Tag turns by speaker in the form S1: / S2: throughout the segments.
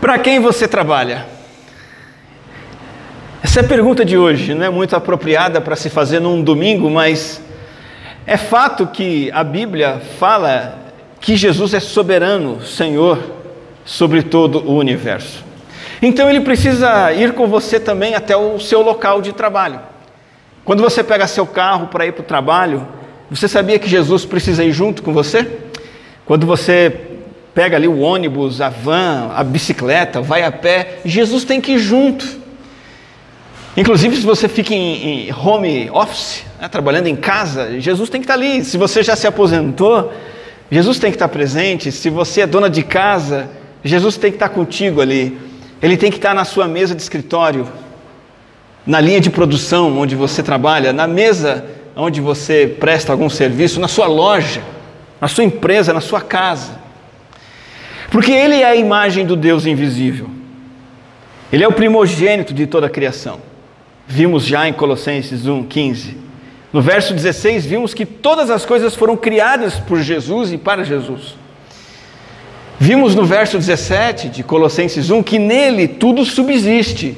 S1: Para quem você trabalha? Essa é a pergunta de hoje, não é muito apropriada para se fazer num domingo, mas é fato que a Bíblia fala que Jesus é soberano, Senhor, sobre todo o universo. Então ele precisa ir com você também até o seu local de trabalho. Quando você pega seu carro para ir para o trabalho, você sabia que Jesus precisa ir junto com você? Quando você pega ali o ônibus, a van, a bicicleta, vai a pé, Jesus tem que ir junto. Inclusive, se você fica em, em home office, né, trabalhando em casa, Jesus tem que estar ali. Se você já se aposentou, Jesus tem que estar presente. Se você é dona de casa, Jesus tem que estar contigo ali. Ele tem que estar na sua mesa de escritório, na linha de produção onde você trabalha, na mesa onde você presta algum serviço, na sua loja, na sua empresa, na sua casa. Porque Ele é a imagem do Deus invisível. Ele é o primogênito de toda a criação. Vimos já em Colossenses 1,15. No verso 16, vimos que todas as coisas foram criadas por Jesus e para Jesus. Vimos no verso 17 de Colossenses 1 que nele tudo subsiste,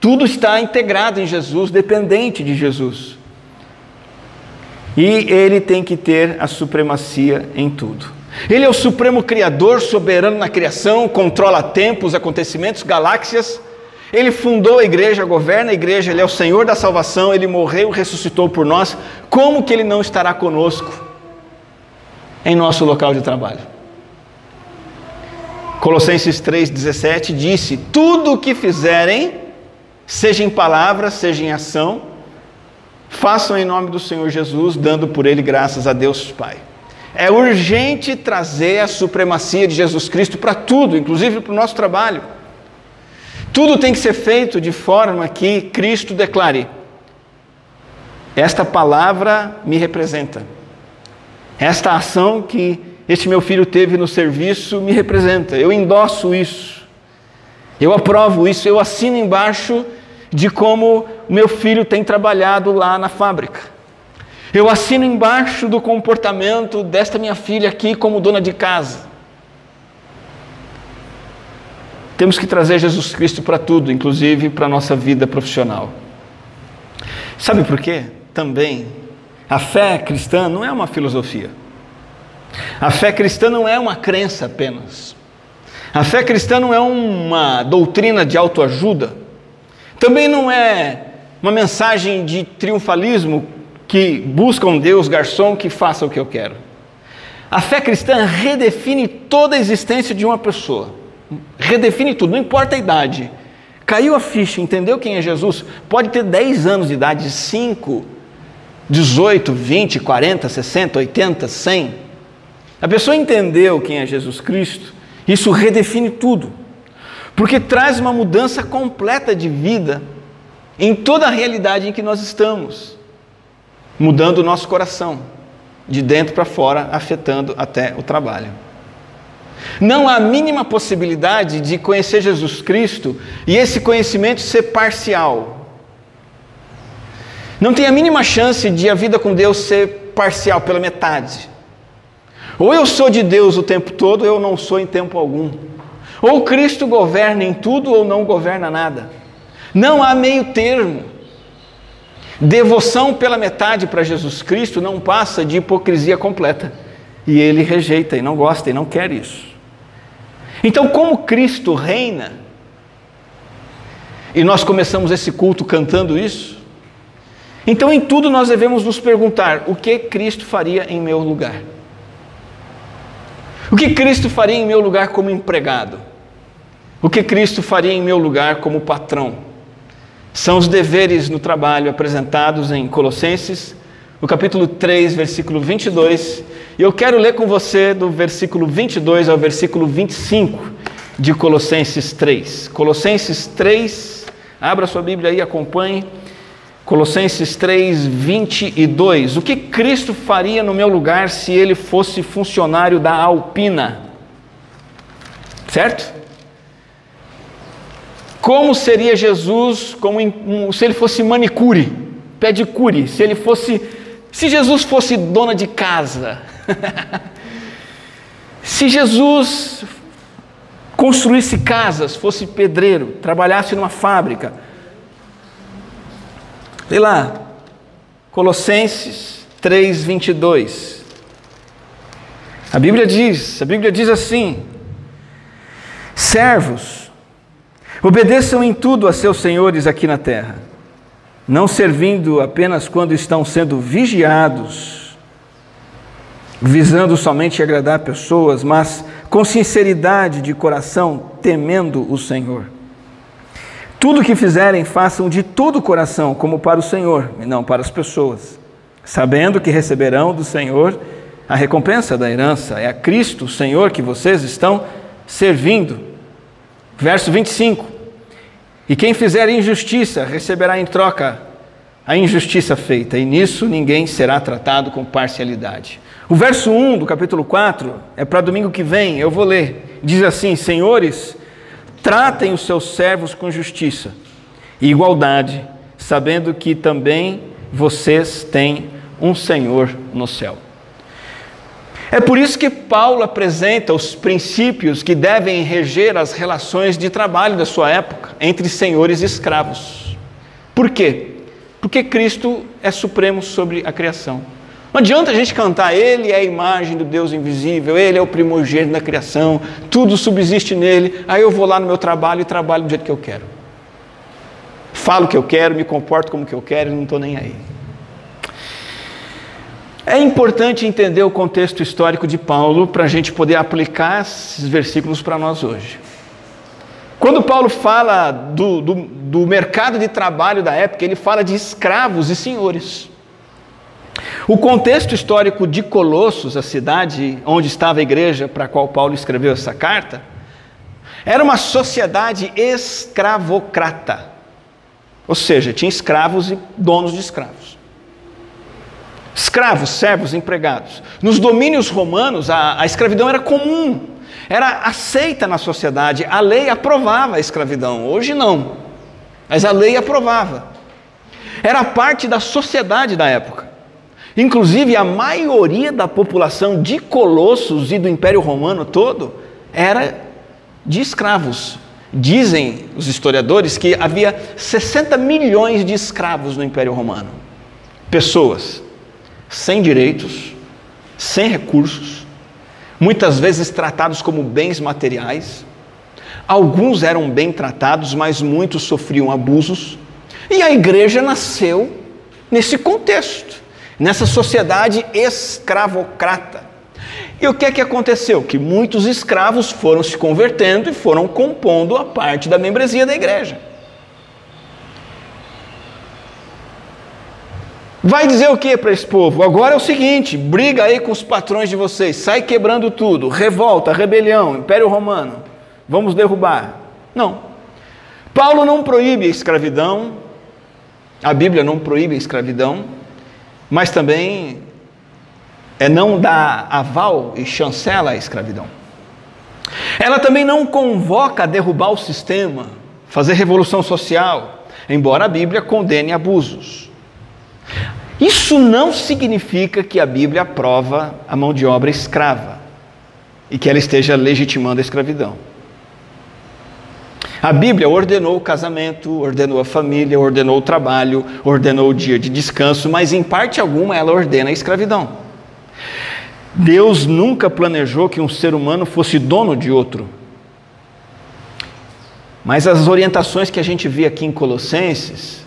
S1: tudo está integrado em Jesus, dependente de Jesus. E ele tem que ter a supremacia em tudo. Ele é o supremo criador, soberano na criação, controla tempos, acontecimentos, galáxias. Ele fundou a igreja, governa a igreja, ele é o Senhor da salvação, ele morreu, ressuscitou por nós. Como que ele não estará conosco em nosso local de trabalho? Colossenses 3:17 disse: "Tudo o que fizerem, seja em palavra, seja em ação, façam em nome do Senhor Jesus, dando por ele graças a Deus Pai." É urgente trazer a supremacia de Jesus Cristo para tudo, inclusive para o nosso trabalho. Tudo tem que ser feito de forma que Cristo declare: Esta palavra me representa. Esta ação que este meu filho teve no serviço me representa. Eu endosso isso. Eu aprovo isso. Eu assino embaixo de como meu filho tem trabalhado lá na fábrica. Eu assino embaixo do comportamento desta minha filha aqui como dona de casa. Temos que trazer Jesus Cristo para tudo, inclusive para a nossa vida profissional. Sabe por quê? Também, a fé cristã não é uma filosofia. A fé cristã não é uma crença apenas. A fé cristã não é uma doutrina de autoajuda. Também não é uma mensagem de triunfalismo que busca um Deus garçom que faça o que eu quero. A fé cristã redefine toda a existência de uma pessoa. Redefine tudo, não importa a idade. Caiu a ficha, entendeu quem é Jesus? Pode ter 10 anos de idade, 5, 18, 20, 40, 60, 80, 100. A pessoa entendeu quem é Jesus Cristo, isso redefine tudo. Porque traz uma mudança completa de vida em toda a realidade em que nós estamos mudando o nosso coração, de dentro para fora, afetando até o trabalho. Não há a mínima possibilidade de conhecer Jesus Cristo e esse conhecimento ser parcial. Não tem a mínima chance de a vida com Deus ser parcial, pela metade. Ou eu sou de Deus o tempo todo, ou eu não sou em tempo algum. Ou Cristo governa em tudo, ou não governa nada. Não há meio termo. Devoção pela metade para Jesus Cristo não passa de hipocrisia completa. E ele rejeita e não gosta e não quer isso. Então, como Cristo reina, e nós começamos esse culto cantando isso, então em tudo nós devemos nos perguntar: o que Cristo faria em meu lugar? O que Cristo faria em meu lugar como empregado? O que Cristo faria em meu lugar como patrão? São os deveres no trabalho apresentados em Colossenses, no capítulo 3, versículo 22. E eu quero ler com você do versículo 22 ao versículo 25 de Colossenses 3. Colossenses 3, abra sua Bíblia aí, acompanhe. Colossenses 3, 22. O que Cristo faria no meu lugar se ele fosse funcionário da Alpina? Certo? Como seria Jesus como se ele fosse manicure, pedicure, se ele fosse, se Jesus fosse dona de casa, se Jesus construísse casas, fosse pedreiro, trabalhasse numa fábrica. Sei lá, Colossenses 3, 22. A Bíblia diz, a Bíblia diz assim: servos, obedeçam em tudo a seus senhores aqui na terra, não servindo apenas quando estão sendo vigiados visando somente agradar pessoas, mas com sinceridade de coração, temendo o Senhor. Tudo que fizerem, façam de todo o coração, como para o Senhor, e não para as pessoas, sabendo que receberão do Senhor a recompensa da herança. É a Cristo, o Senhor, que vocês estão servindo. Verso 25: E quem fizer injustiça receberá em troca a injustiça feita, e nisso ninguém será tratado com parcialidade. O verso 1 do capítulo 4 é para domingo que vem, eu vou ler. Diz assim: Senhores, tratem os seus servos com justiça e igualdade, sabendo que também vocês têm um Senhor no céu. É por isso que Paulo apresenta os princípios que devem reger as relações de trabalho da sua época entre senhores e escravos. Por quê? Porque Cristo é supremo sobre a criação. Não adianta a gente cantar, Ele é a imagem do Deus invisível, Ele é o primogênito da criação, tudo subsiste nele, aí eu vou lá no meu trabalho e trabalho do jeito que eu quero. Falo o que eu quero, me comporto como que eu quero e não estou nem aí. É importante entender o contexto histórico de Paulo para a gente poder aplicar esses versículos para nós hoje. Quando Paulo fala do, do, do mercado de trabalho da época, ele fala de escravos e senhores. O contexto histórico de Colossos, a cidade onde estava a igreja para a qual Paulo escreveu essa carta, era uma sociedade escravocrata. Ou seja, tinha escravos e donos de escravos. Escravos, servos, empregados. Nos domínios romanos, a, a escravidão era comum, era aceita na sociedade. A lei aprovava a escravidão. Hoje não, mas a lei aprovava. Era parte da sociedade da época. Inclusive, a maioria da população de Colossos e do Império Romano todo era de escravos. Dizem os historiadores que havia 60 milhões de escravos no Império Romano. Pessoas sem direitos, sem recursos, muitas vezes tratados como bens materiais. Alguns eram bem tratados, mas muitos sofriam abusos. E a igreja nasceu nesse contexto nessa sociedade escravocrata. E o que é que aconteceu? Que muitos escravos foram se convertendo e foram compondo a parte da membresia da igreja. Vai dizer o que para esse povo? Agora é o seguinte: briga aí com os patrões de vocês, sai quebrando tudo, revolta, rebelião, Império Romano, vamos derrubar. Não. Paulo não proíbe a escravidão, a Bíblia não proíbe a escravidão, mas também é não dá aval e chancela a escravidão. Ela também não convoca a derrubar o sistema, fazer revolução social, embora a Bíblia condene abusos. Isso não significa que a Bíblia aprova a mão de obra escrava e que ela esteja legitimando a escravidão. A Bíblia ordenou o casamento, ordenou a família, ordenou o trabalho, ordenou o dia de descanso, mas em parte alguma ela ordena a escravidão. Deus nunca planejou que um ser humano fosse dono de outro. Mas as orientações que a gente vê aqui em Colossenses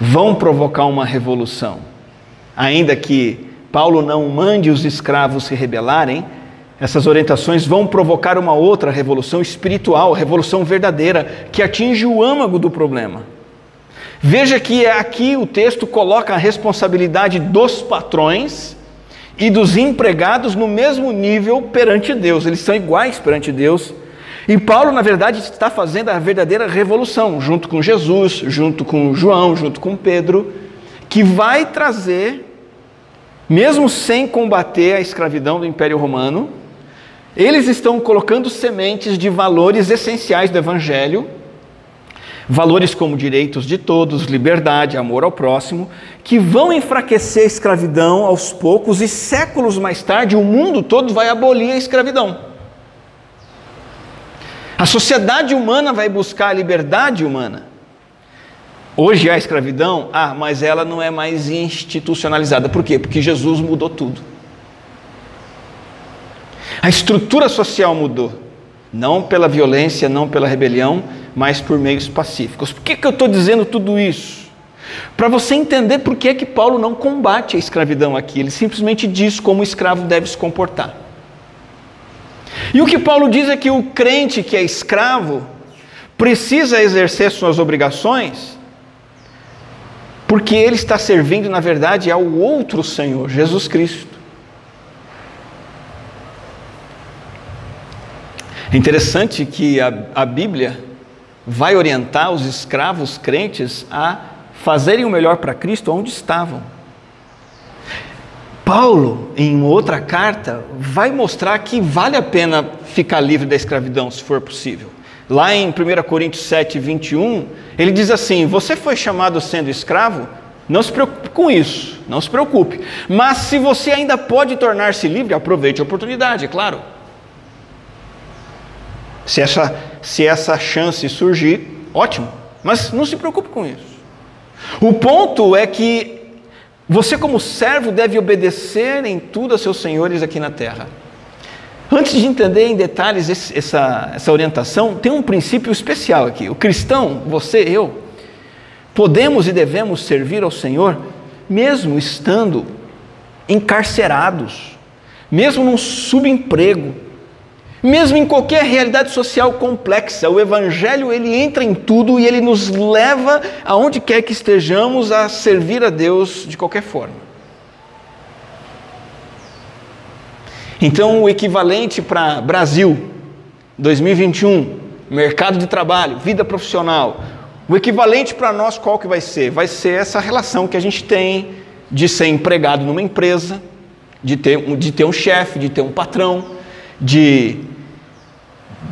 S1: vão provocar uma revolução. Ainda que Paulo não mande os escravos se rebelarem, essas orientações vão provocar uma outra revolução espiritual, revolução verdadeira, que atinge o âmago do problema. Veja que aqui o texto coloca a responsabilidade dos patrões e dos empregados no mesmo nível perante Deus, eles são iguais perante Deus. E Paulo, na verdade, está fazendo a verdadeira revolução, junto com Jesus, junto com João, junto com Pedro, que vai trazer, mesmo sem combater a escravidão do Império Romano, eles estão colocando sementes de valores essenciais do Evangelho, valores como direitos de todos, liberdade, amor ao próximo, que vão enfraquecer a escravidão aos poucos e séculos mais tarde o mundo todo vai abolir a escravidão. A sociedade humana vai buscar a liberdade humana. Hoje há escravidão, ah, mas ela não é mais institucionalizada. Por quê? Porque Jesus mudou tudo. A estrutura social mudou. Não pela violência, não pela rebelião, mas por meios pacíficos. Por que, que eu estou dizendo tudo isso? Para você entender por que, que Paulo não combate a escravidão aqui. Ele simplesmente diz como o escravo deve se comportar. E o que Paulo diz é que o crente que é escravo precisa exercer suas obrigações porque ele está servindo, na verdade, ao outro Senhor, Jesus Cristo. É interessante que a, a Bíblia vai orientar os escravos crentes a fazerem o melhor para Cristo onde estavam. Paulo, em outra carta, vai mostrar que vale a pena ficar livre da escravidão, se for possível. Lá em 1 Coríntios 7, 21, ele diz assim: Você foi chamado sendo escravo? Não se preocupe com isso, não se preocupe. Mas se você ainda pode tornar-se livre, aproveite a oportunidade, é claro. Se essa, se essa chance surgir, ótimo. Mas não se preocupe com isso. O ponto é que você, como servo, deve obedecer em tudo a seus senhores aqui na terra. Antes de entender em detalhes esse, essa, essa orientação, tem um princípio especial aqui. O cristão, você, eu, podemos e devemos servir ao Senhor mesmo estando encarcerados, mesmo num subemprego, mesmo em qualquer realidade social complexa. O Evangelho ele entra em tudo e ele nos leva aonde quer que estejamos a servir a Deus de qualquer forma. Então, o equivalente para Brasil 2021, mercado de trabalho, vida profissional, o equivalente para nós qual que vai ser? Vai ser essa relação que a gente tem de ser empregado numa empresa, de ter, de ter um chefe, de ter um patrão, de,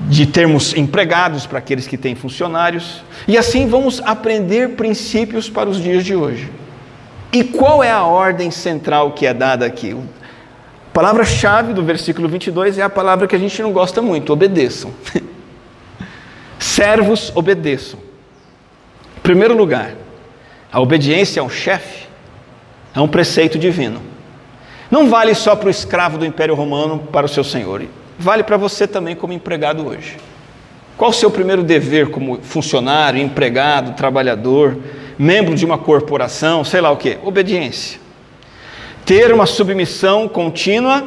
S1: de termos empregados para aqueles que têm funcionários. E assim vamos aprender princípios para os dias de hoje. E qual é a ordem central que é dada aqui? palavra-chave do versículo 22 é a palavra que a gente não gosta muito: obedeçam. Servos, obedeçam. Em primeiro lugar, a obediência ao chefe é um preceito divino. Não vale só para o escravo do Império Romano, para o seu senhor, vale para você também como empregado hoje. Qual o seu primeiro dever como funcionário, empregado, trabalhador, membro de uma corporação, sei lá o que? Obediência ter uma submissão contínua,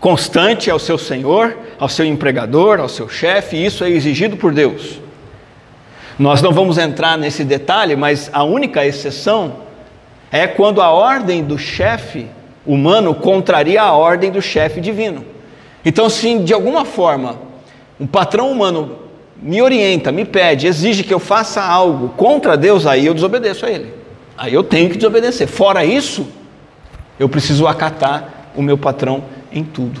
S1: constante ao seu senhor, ao seu empregador, ao seu chefe, isso é exigido por Deus. Nós não vamos entrar nesse detalhe, mas a única exceção é quando a ordem do chefe humano contraria a ordem do chefe divino. Então, se de alguma forma um patrão humano me orienta, me pede, exige que eu faça algo contra Deus, aí eu desobedeço a ele. Aí eu tenho que desobedecer. Fora isso, eu preciso acatar o meu patrão em tudo.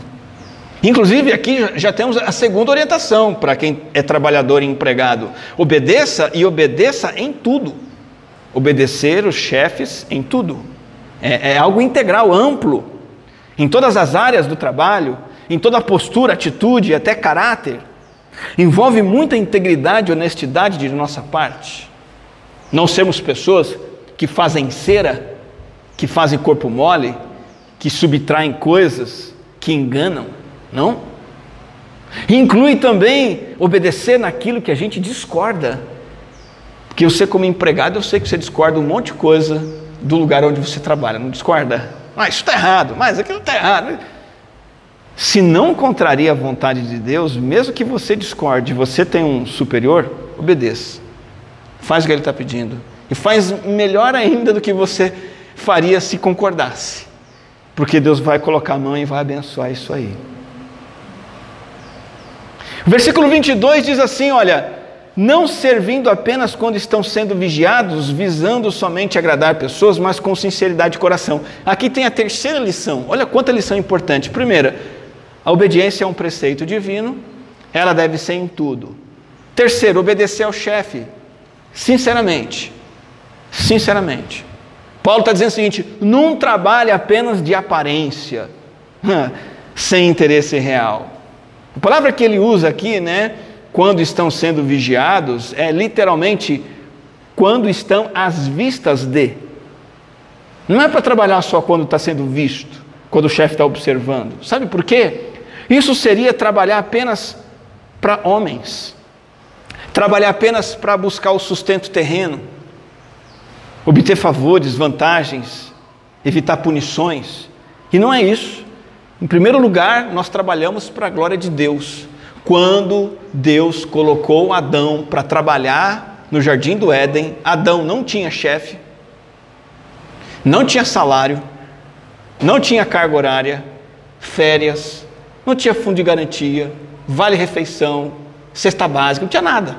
S1: Inclusive, aqui já temos a segunda orientação para quem é trabalhador e empregado: obedeça e obedeça em tudo. Obedecer os chefes em tudo. É, é algo integral, amplo, em todas as áreas do trabalho, em toda a postura, atitude até caráter. Envolve muita integridade e honestidade de nossa parte. Não sermos pessoas que fazem cera que fazem corpo mole, que subtraem coisas, que enganam, não? Inclui também obedecer naquilo que a gente discorda. Porque você, como empregado, eu sei que você discorda um monte de coisa do lugar onde você trabalha, não discorda? Ah, isso está errado, mas aquilo está errado. Se não contraria a vontade de Deus, mesmo que você discorde, você tem um superior, obedeça. Faz o que ele está pedindo. E faz melhor ainda do que você faria se concordasse, porque Deus vai colocar a mão e vai abençoar isso aí. O versículo 22 diz assim: Olha, não servindo apenas quando estão sendo vigiados, visando somente agradar pessoas, mas com sinceridade de coração. Aqui tem a terceira lição, olha quanta lição importante. Primeira, a obediência é um preceito divino, ela deve ser em tudo. Terceiro, obedecer ao chefe, sinceramente. Sinceramente. Paulo está dizendo o seguinte: não trabalhe apenas de aparência, sem interesse real. A palavra que ele usa aqui, né, quando estão sendo vigiados é literalmente quando estão às vistas de. Não é para trabalhar só quando está sendo visto, quando o chefe está observando. Sabe por quê? Isso seria trabalhar apenas para homens, trabalhar apenas para buscar o sustento terreno, obter favores, vantagens, evitar punições. E não é isso. Em primeiro lugar, nós trabalhamos para a glória de Deus. Quando Deus colocou Adão para trabalhar no jardim do Éden, Adão não tinha chefe, não tinha salário, não tinha carga horária, férias, não tinha fundo de garantia, vale refeição, cesta básica, não tinha nada.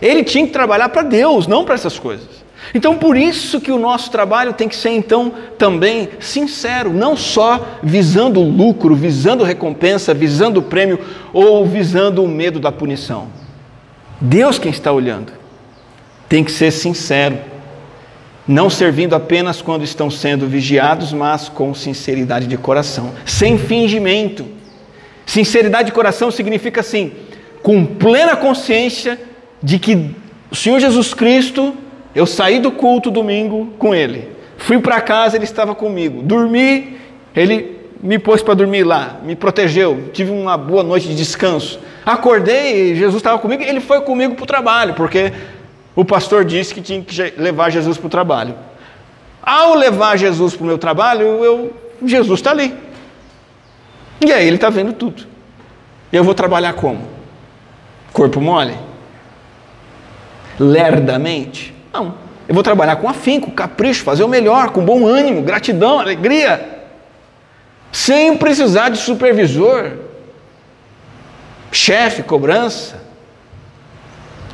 S1: Ele tinha que trabalhar para Deus, não para essas coisas. Então, por isso que o nosso trabalho tem que ser então também sincero, não só visando lucro, visando recompensa, visando prêmio ou visando o medo da punição. Deus quem está olhando. Tem que ser sincero, não servindo apenas quando estão sendo vigiados, mas com sinceridade de coração, sem fingimento. Sinceridade de coração significa assim, com plena consciência de que o Senhor Jesus Cristo eu saí do culto domingo com ele. Fui para casa, ele estava comigo. Dormi, ele me pôs para dormir lá, me protegeu. Tive uma boa noite de descanso. Acordei, Jesus estava comigo, ele foi comigo para o trabalho, porque o pastor disse que tinha que levar Jesus para o trabalho. Ao levar Jesus para o meu trabalho, eu, Jesus está ali. E aí ele está vendo tudo. Eu vou trabalhar como? Corpo mole? Lerdamente? Não. Eu vou trabalhar com afinco, capricho, fazer o melhor, com bom ânimo, gratidão, alegria. Sem precisar de supervisor, chefe, cobrança.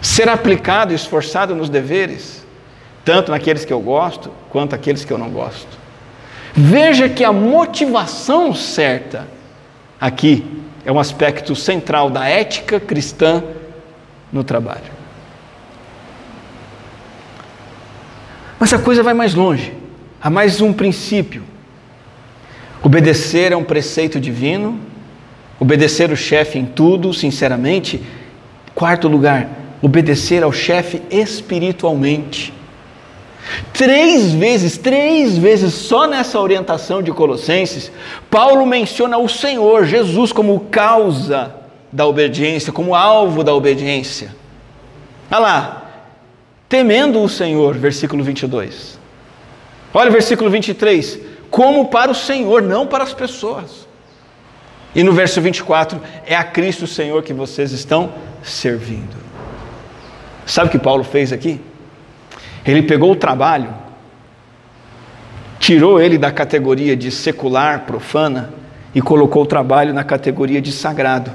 S1: Ser aplicado e esforçado nos deveres, tanto naqueles que eu gosto quanto naqueles que eu não gosto. Veja que a motivação certa aqui é um aspecto central da ética cristã no trabalho. Mas a coisa vai mais longe. Há mais um princípio. Obedecer é um preceito divino, obedecer o chefe em tudo, sinceramente. Quarto lugar, obedecer ao chefe espiritualmente. Três vezes, três vezes, só nessa orientação de Colossenses, Paulo menciona o Senhor, Jesus, como causa da obediência, como alvo da obediência. Olha lá, temendo o Senhor, versículo 22. Olha o versículo 23, como para o Senhor, não para as pessoas. E no verso 24, é a Cristo Senhor que vocês estão servindo. Sabe o que Paulo fez aqui? Ele pegou o trabalho, tirou ele da categoria de secular, profana, e colocou o trabalho na categoria de sagrado.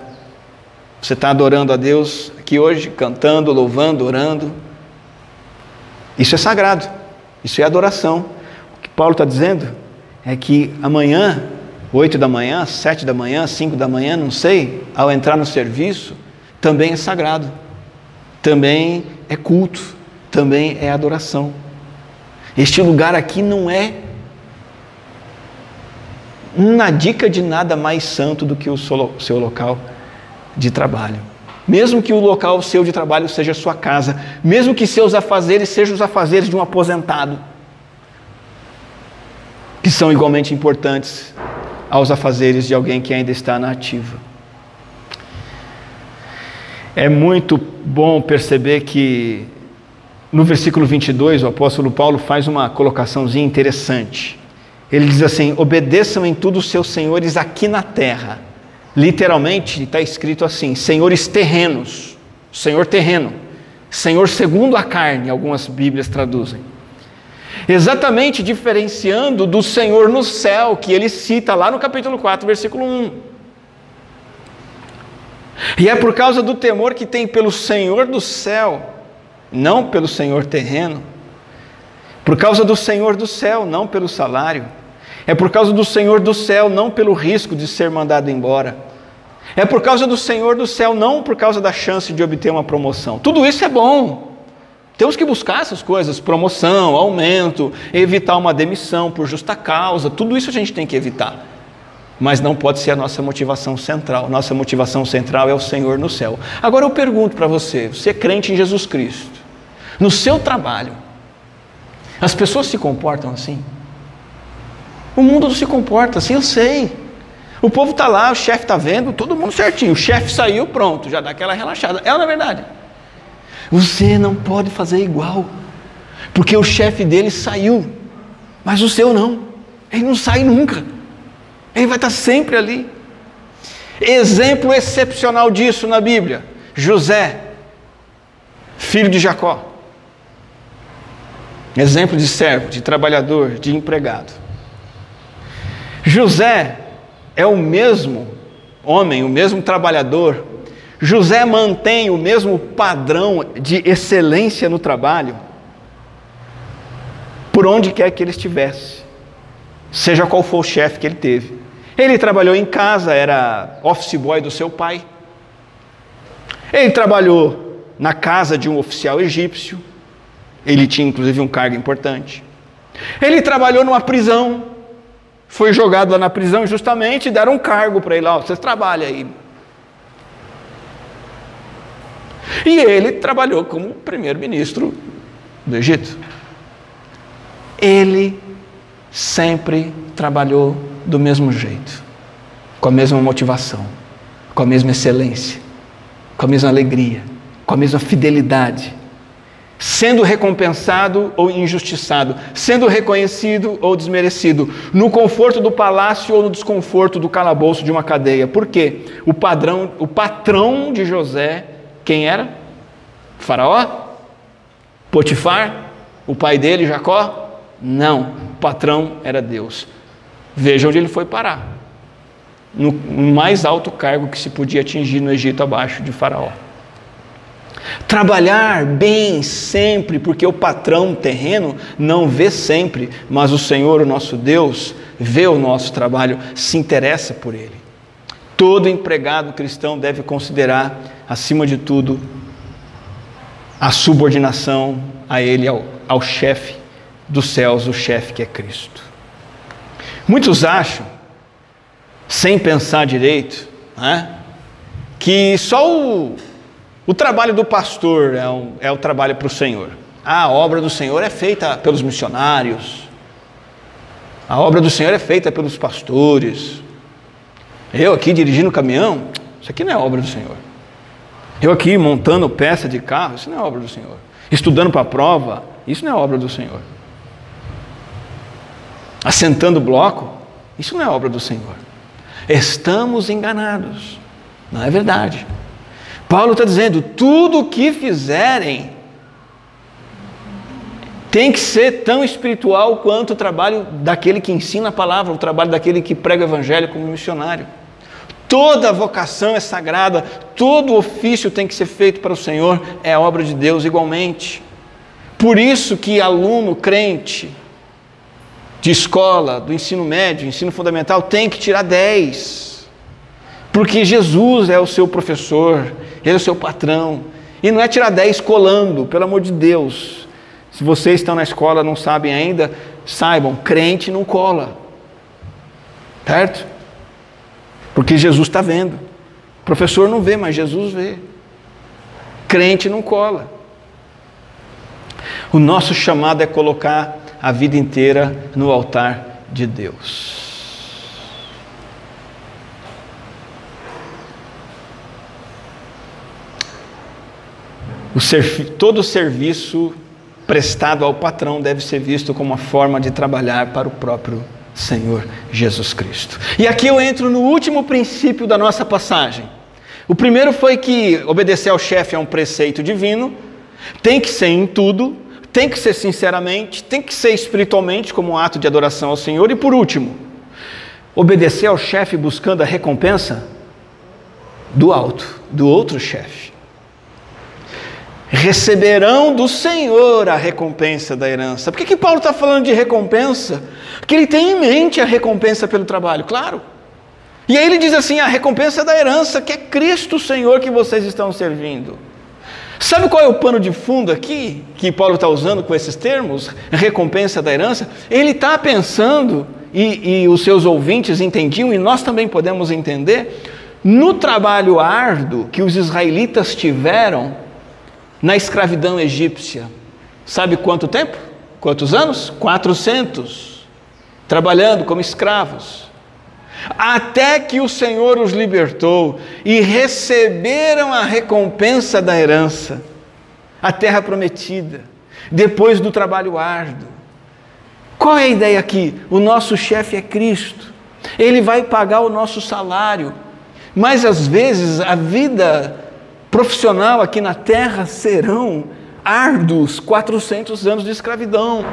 S1: Você está adorando a Deus aqui hoje, cantando, louvando, orando isso é sagrado, isso é adoração. O que Paulo está dizendo é que amanhã, oito da manhã, sete da manhã, cinco da manhã, não sei, ao entrar no serviço, também é sagrado, também é culto, também é adoração. Este lugar aqui não é uma dica de nada mais santo do que o seu local de trabalho. Mesmo que o local seu de trabalho seja sua casa, mesmo que seus afazeres sejam os afazeres de um aposentado, que são igualmente importantes aos afazeres de alguém que ainda está na ativa. É muito bom perceber que no versículo 22 o apóstolo Paulo faz uma colocaçãozinha interessante. Ele diz assim: obedeçam em tudo os seus senhores aqui na terra Literalmente está escrito assim: senhores terrenos, senhor terreno, senhor segundo a carne, algumas Bíblias traduzem. Exatamente diferenciando do Senhor no céu, que ele cita lá no capítulo 4, versículo 1. E é por causa do temor que tem pelo Senhor do céu, não pelo Senhor terreno, por causa do Senhor do céu, não pelo salário é por causa do Senhor do céu, não pelo risco de ser mandado embora. É por causa do Senhor do céu, não por causa da chance de obter uma promoção. Tudo isso é bom. Temos que buscar essas coisas: promoção, aumento, evitar uma demissão por justa causa. Tudo isso a gente tem que evitar. mas não pode ser a nossa motivação central. Nossa motivação central é o Senhor no céu. Agora eu pergunto para você: você é crente em Jesus Cristo? No seu trabalho, as pessoas se comportam assim? O mundo não se comporta assim, eu sei. O povo está lá, o chefe está vendo, todo mundo certinho. O chefe saiu, pronto, já dá aquela relaxada. É é verdade? Você não pode fazer igual, porque o chefe dele saiu, mas o seu não. Ele não sai nunca. Ele vai estar sempre ali. Exemplo excepcional disso na Bíblia: José, filho de Jacó. Exemplo de servo, de trabalhador, de empregado. José é o mesmo homem, o mesmo trabalhador. José mantém o mesmo padrão de excelência no trabalho, por onde quer que ele estivesse, seja qual for o chefe que ele teve. Ele trabalhou em casa, era office boy do seu pai. Ele trabalhou na casa de um oficial egípcio. Ele tinha inclusive um cargo importante. Ele trabalhou numa prisão, foi jogado lá na prisão justamente deram um cargo para ele lá, vocês trabalham aí. E ele trabalhou como primeiro-ministro do Egito. Ele sempre trabalhou do mesmo jeito, com a mesma motivação, com a mesma excelência, com a mesma alegria, com a mesma fidelidade sendo recompensado ou injustiçado, sendo reconhecido ou desmerecido, no conforto do palácio ou no desconforto do calabouço de uma cadeia. Por quê? O padrão, o patrão de José, quem era? Faraó? Potifar? O pai dele, Jacó? Não, o patrão era Deus. Veja onde ele foi parar. No mais alto cargo que se podia atingir no Egito abaixo de Faraó. Trabalhar bem sempre, porque o patrão terreno não vê sempre, mas o Senhor, o nosso Deus, vê o nosso trabalho, se interessa por ele. Todo empregado cristão deve considerar, acima de tudo, a subordinação a ele, ao, ao chefe dos céus, o chefe que é Cristo. Muitos acham, sem pensar direito, né, que só o o trabalho do pastor é, um, é o trabalho para o Senhor. A obra do Senhor é feita pelos missionários. A obra do Senhor é feita pelos pastores. Eu aqui dirigindo o caminhão, isso aqui não é obra do Senhor. Eu aqui montando peça de carro, isso não é obra do Senhor. Estudando para a prova, isso não é obra do Senhor. Assentando bloco, isso não é obra do Senhor. Estamos enganados. Não é verdade. Paulo está dizendo: tudo o que fizerem tem que ser tão espiritual quanto o trabalho daquele que ensina a palavra, o trabalho daquele que prega o evangelho como missionário. Toda vocação é sagrada, todo ofício tem que ser feito para o Senhor, é obra de Deus igualmente. Por isso que aluno crente de escola, do ensino médio, ensino fundamental, tem que tirar 10. Porque Jesus é o seu professor, ele é o seu patrão. E não é tirar 10 colando, pelo amor de Deus. Se vocês estão na escola não sabem ainda, saibam, crente não cola. Certo? Porque Jesus está vendo. O professor não vê, mas Jesus vê. Crente não cola. O nosso chamado é colocar a vida inteira no altar de Deus. O servi todo serviço prestado ao patrão deve ser visto como uma forma de trabalhar para o próprio Senhor Jesus Cristo. E aqui eu entro no último princípio da nossa passagem. O primeiro foi que obedecer ao chefe é um preceito divino, tem que ser em tudo, tem que ser sinceramente, tem que ser espiritualmente como um ato de adoração ao Senhor. E por último, obedecer ao chefe buscando a recompensa do alto, do outro chefe receberão do Senhor a recompensa da herança. Por que, que Paulo está falando de recompensa? Porque ele tem em mente a recompensa pelo trabalho, claro. E aí ele diz assim: a recompensa da herança, que é Cristo Senhor que vocês estão servindo. Sabe qual é o pano de fundo aqui que Paulo está usando com esses termos? Recompensa da herança? Ele está pensando e, e os seus ouvintes entendiam, e nós também podemos entender, no trabalho árduo que os israelitas tiveram na escravidão egípcia. Sabe quanto tempo? Quantos anos? 400. Trabalhando como escravos. Até que o Senhor os libertou e receberam a recompensa da herança, a terra prometida, depois do trabalho árduo. Qual é a ideia aqui? O nosso chefe é Cristo. Ele vai pagar o nosso salário. Mas às vezes a vida profissional aqui na terra serão árduos 400 anos de escravidão.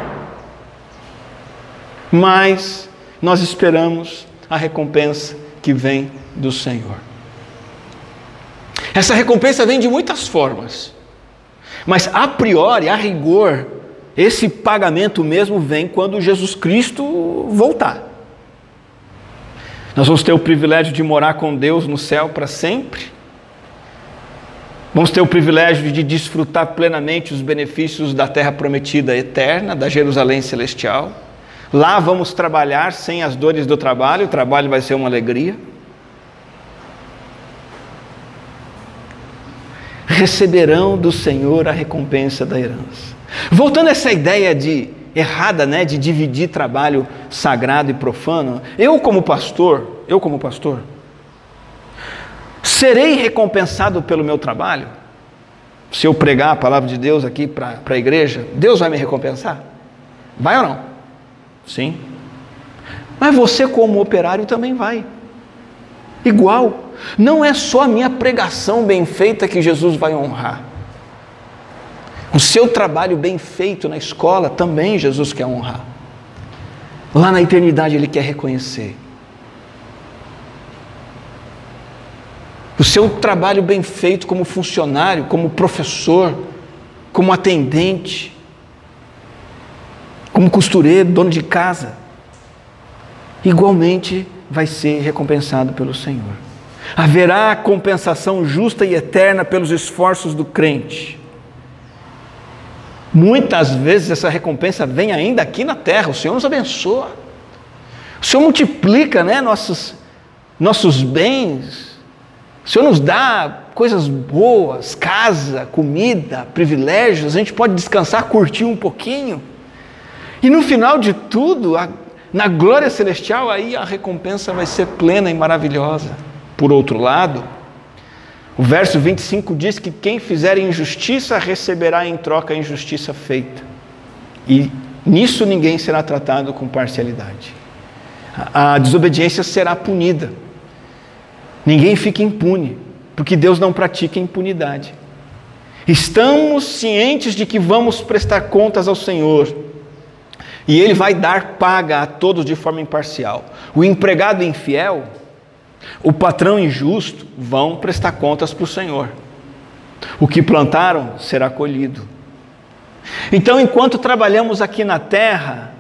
S1: Mas nós esperamos a recompensa que vem do Senhor. Essa recompensa vem de muitas formas, mas a priori, a rigor, esse pagamento mesmo vem quando Jesus Cristo voltar. Nós vamos ter o privilégio de morar com Deus no céu para sempre. Vamos ter o privilégio de desfrutar plenamente os benefícios da terra prometida eterna, da Jerusalém celestial. Lá vamos trabalhar sem as dores do trabalho, o trabalho vai ser uma alegria. Receberão do Senhor a recompensa da herança. Voltando a essa ideia de errada, né, de dividir trabalho sagrado e profano, eu como pastor, eu como pastor, serei recompensado pelo meu trabalho? Se eu pregar a palavra de Deus aqui para a igreja, Deus vai me recompensar? Vai ou não? Sim. Mas você, como operário, também vai. Igual. Não é só a minha pregação bem feita que Jesus vai honrar. O seu trabalho bem feito na escola também Jesus quer honrar. Lá na eternidade Ele quer reconhecer. O seu trabalho bem feito como funcionário, como professor, como atendente, como costureiro, dono de casa, igualmente vai ser recompensado pelo Senhor. Haverá compensação justa e eterna pelos esforços do crente. Muitas vezes essa recompensa vem ainda aqui na terra, o Senhor nos abençoa. O Senhor multiplica né, nossos, nossos bens. O Senhor nos dá coisas boas, casa, comida, privilégios. A gente pode descansar, curtir um pouquinho. E no final de tudo, a, na glória celestial, aí a recompensa vai ser plena e maravilhosa. Por outro lado, o verso 25 diz que quem fizer injustiça receberá em troca a injustiça feita. E nisso ninguém será tratado com parcialidade. A, a desobediência será punida. Ninguém fica impune, porque Deus não pratica impunidade. Estamos cientes de que vamos prestar contas ao Senhor e ele vai dar paga a todos de forma imparcial. O empregado infiel, o patrão injusto vão prestar contas para o Senhor. O que plantaram será colhido. Então, enquanto trabalhamos aqui na terra,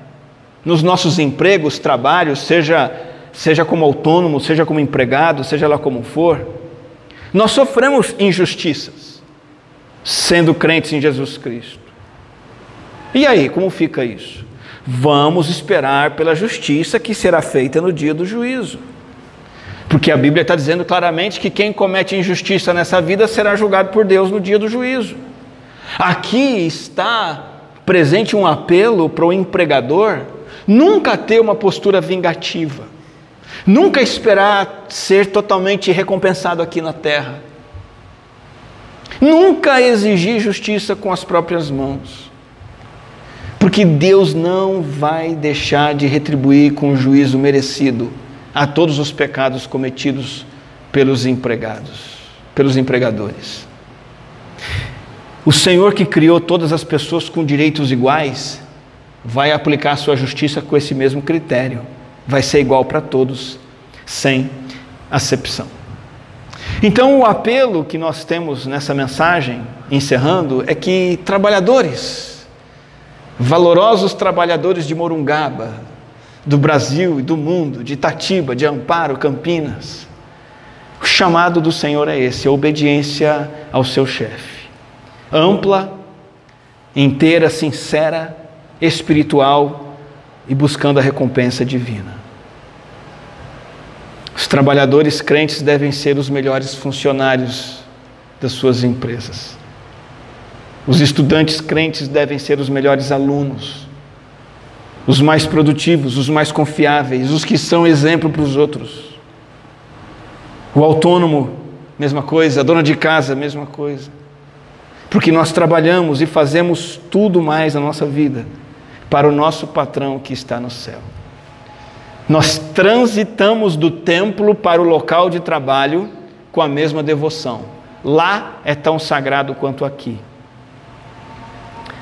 S1: nos nossos empregos, trabalhos, seja, seja como autônomo, seja como empregado, seja lá como for, nós sofremos injustiças, sendo crentes em Jesus Cristo. E aí, como fica isso? Vamos esperar pela justiça que será feita no dia do juízo. Porque a Bíblia está dizendo claramente que quem comete injustiça nessa vida será julgado por Deus no dia do juízo. Aqui está presente um apelo para o empregador nunca ter uma postura vingativa, nunca esperar ser totalmente recompensado aqui na terra, nunca exigir justiça com as próprias mãos. Porque Deus não vai deixar de retribuir com o juízo merecido a todos os pecados cometidos pelos empregados, pelos empregadores. O Senhor que criou todas as pessoas com direitos iguais, vai aplicar sua justiça com esse mesmo critério. Vai ser igual para todos, sem acepção. Então, o apelo que nós temos nessa mensagem, encerrando, é que trabalhadores, valorosos trabalhadores de Morungaba, do Brasil e do mundo, de Itatiba, de Amparo, Campinas. O chamado do Senhor é esse, obediência ao seu chefe. Ampla, inteira, sincera, espiritual e buscando a recompensa divina. Os trabalhadores crentes devem ser os melhores funcionários das suas empresas. Os estudantes crentes devem ser os melhores alunos, os mais produtivos, os mais confiáveis, os que são exemplo para os outros. O autônomo, mesma coisa, a dona de casa, mesma coisa. Porque nós trabalhamos e fazemos tudo mais na nossa vida para o nosso patrão que está no céu. Nós transitamos do templo para o local de trabalho com a mesma devoção. Lá é tão sagrado quanto aqui.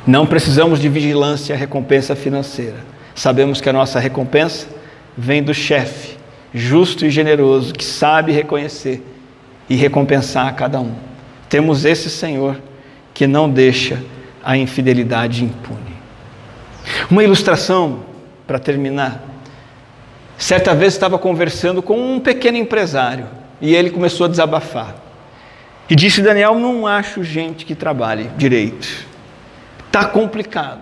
S1: Não precisamos de vigilância e recompensa financeira. Sabemos que a nossa recompensa vem do chefe, justo e generoso, que sabe reconhecer e recompensar a cada um. Temos esse Senhor que não deixa a infidelidade impune. Uma ilustração para terminar. Certa vez estava conversando com um pequeno empresário e ele começou a desabafar. E disse: Daniel, não acho gente que trabalhe direito. Está complicado.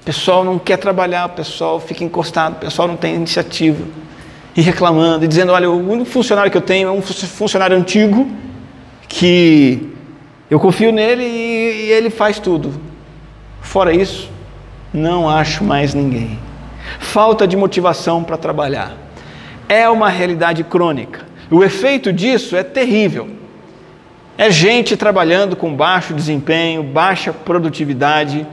S1: O pessoal não quer trabalhar, o pessoal fica encostado, o pessoal não tem iniciativa. E reclamando, e dizendo: olha, o único funcionário que eu tenho é um funcionário antigo que eu confio nele e, e ele faz tudo. Fora isso, não acho mais ninguém. Falta de motivação para trabalhar. É uma realidade crônica. O efeito disso é terrível. É gente trabalhando com baixo desempenho, baixa produtividade,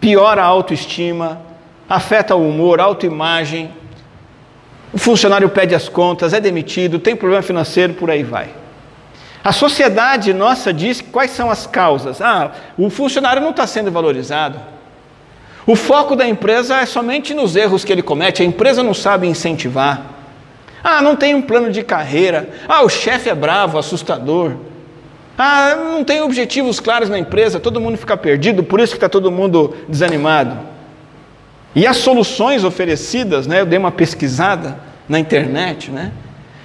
S1: piora a autoestima, afeta o humor, autoimagem. O funcionário pede as contas, é demitido, tem problema financeiro, por aí vai. A sociedade nossa diz quais são as causas. Ah, o funcionário não está sendo valorizado. O foco da empresa é somente nos erros que ele comete, a empresa não sabe incentivar. Ah, não tem um plano de carreira. Ah, o chefe é bravo, assustador. Ah, não tem objetivos claros na empresa, todo mundo fica perdido, por isso que está todo mundo desanimado. E as soluções oferecidas, né, eu dei uma pesquisada na internet, né?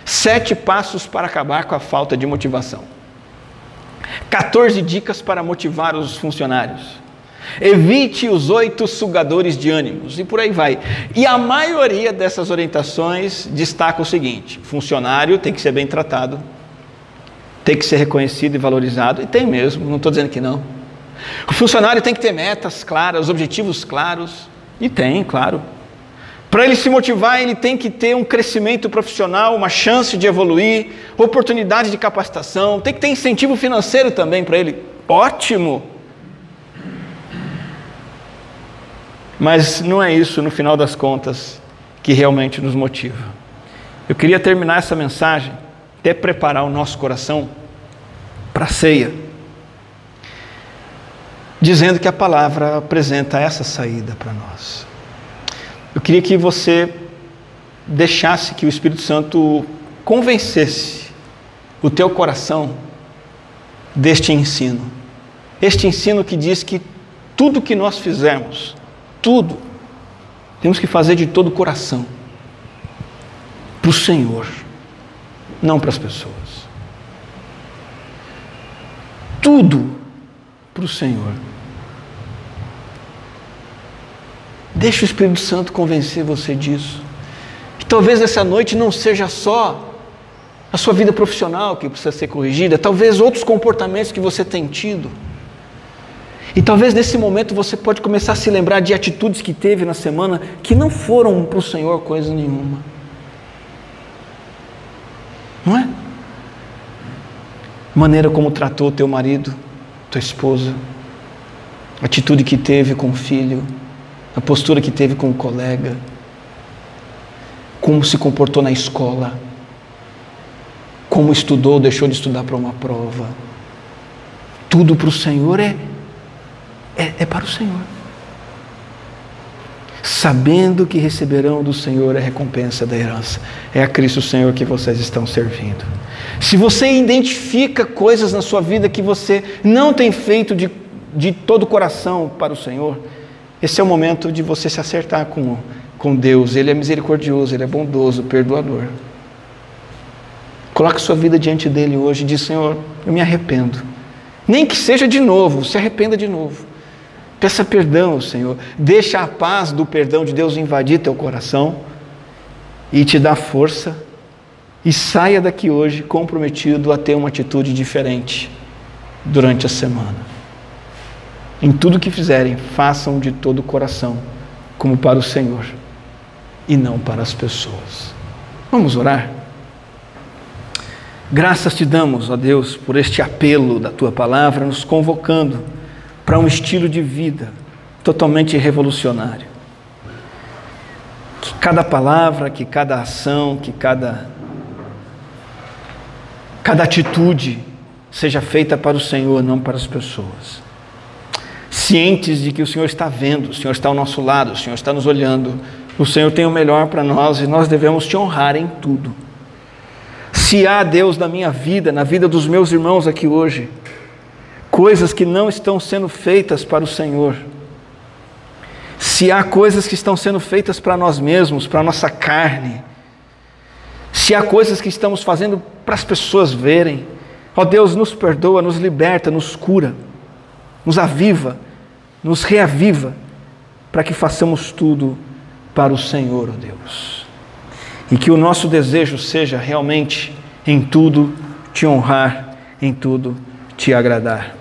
S1: Sete passos para acabar com a falta de motivação. 14 dicas para motivar os funcionários. Evite os oito sugadores de ânimos e por aí vai. E a maioria dessas orientações destaca o seguinte: funcionário tem que ser bem tratado, tem que ser reconhecido e valorizado, e tem mesmo, não estou dizendo que não. O funcionário tem que ter metas claras, objetivos claros, e tem, claro. Para ele se motivar, ele tem que ter um crescimento profissional, uma chance de evoluir, oportunidade de capacitação, tem que ter incentivo financeiro também para ele. Ótimo! Mas não é isso, no final das contas, que realmente nos motiva. Eu queria terminar essa mensagem, até preparar o nosso coração para a ceia, dizendo que a palavra apresenta essa saída para nós. Eu queria que você deixasse que o Espírito Santo convencesse o teu coração deste ensino. Este ensino que diz que tudo que nós fizermos, tudo, temos que fazer de todo o coração para o Senhor, não para as pessoas. Tudo para o Senhor. Deixa o Espírito Santo convencer você disso. Que talvez essa noite não seja só a sua vida profissional que precisa ser corrigida, talvez outros comportamentos que você tem tido. E talvez nesse momento você pode começar a se lembrar de atitudes que teve na semana que não foram para o Senhor coisa nenhuma. Não é? Maneira como tratou teu marido, tua esposa, atitude que teve com o filho, a postura que teve com o colega, como se comportou na escola, como estudou, deixou de estudar para uma prova. Tudo para o Senhor é, é, é para o Senhor. Sabendo que receberão do Senhor a recompensa da herança. É a Cristo Senhor que vocês estão servindo. Se você identifica coisas na sua vida que você não tem feito de, de todo o coração para o Senhor, esse é o momento de você se acertar com, com Deus. Ele é misericordioso, Ele é bondoso, perdoador. Coloque sua vida diante dele hoje e diz: Senhor, eu me arrependo. Nem que seja de novo, se arrependa de novo. Peça perdão, Senhor. Deixa a paz do perdão de Deus invadir teu coração e te dar força. E saia daqui hoje comprometido a ter uma atitude diferente durante a semana. Em tudo que fizerem, façam de todo o coração, como para o Senhor e não para as pessoas. Vamos orar? Graças te damos, ó Deus, por este apelo da tua palavra, nos convocando para um estilo de vida totalmente revolucionário. Que cada palavra, que cada ação, que cada, cada atitude seja feita para o Senhor, não para as pessoas. Cientes de que o Senhor está vendo, o Senhor está ao nosso lado, o Senhor está nos olhando, o Senhor tem o melhor para nós e nós devemos te honrar em tudo. Se há Deus na minha vida, na vida dos meus irmãos aqui hoje, coisas que não estão sendo feitas para o Senhor, se há coisas que estão sendo feitas para nós mesmos, para a nossa carne, se há coisas que estamos fazendo para as pessoas verem, ó Deus, nos perdoa, nos liberta, nos cura, nos aviva, nos reaviva, para que façamos tudo para o Senhor, ó Deus. E que o nosso desejo seja realmente em tudo te honrar, em tudo te agradar.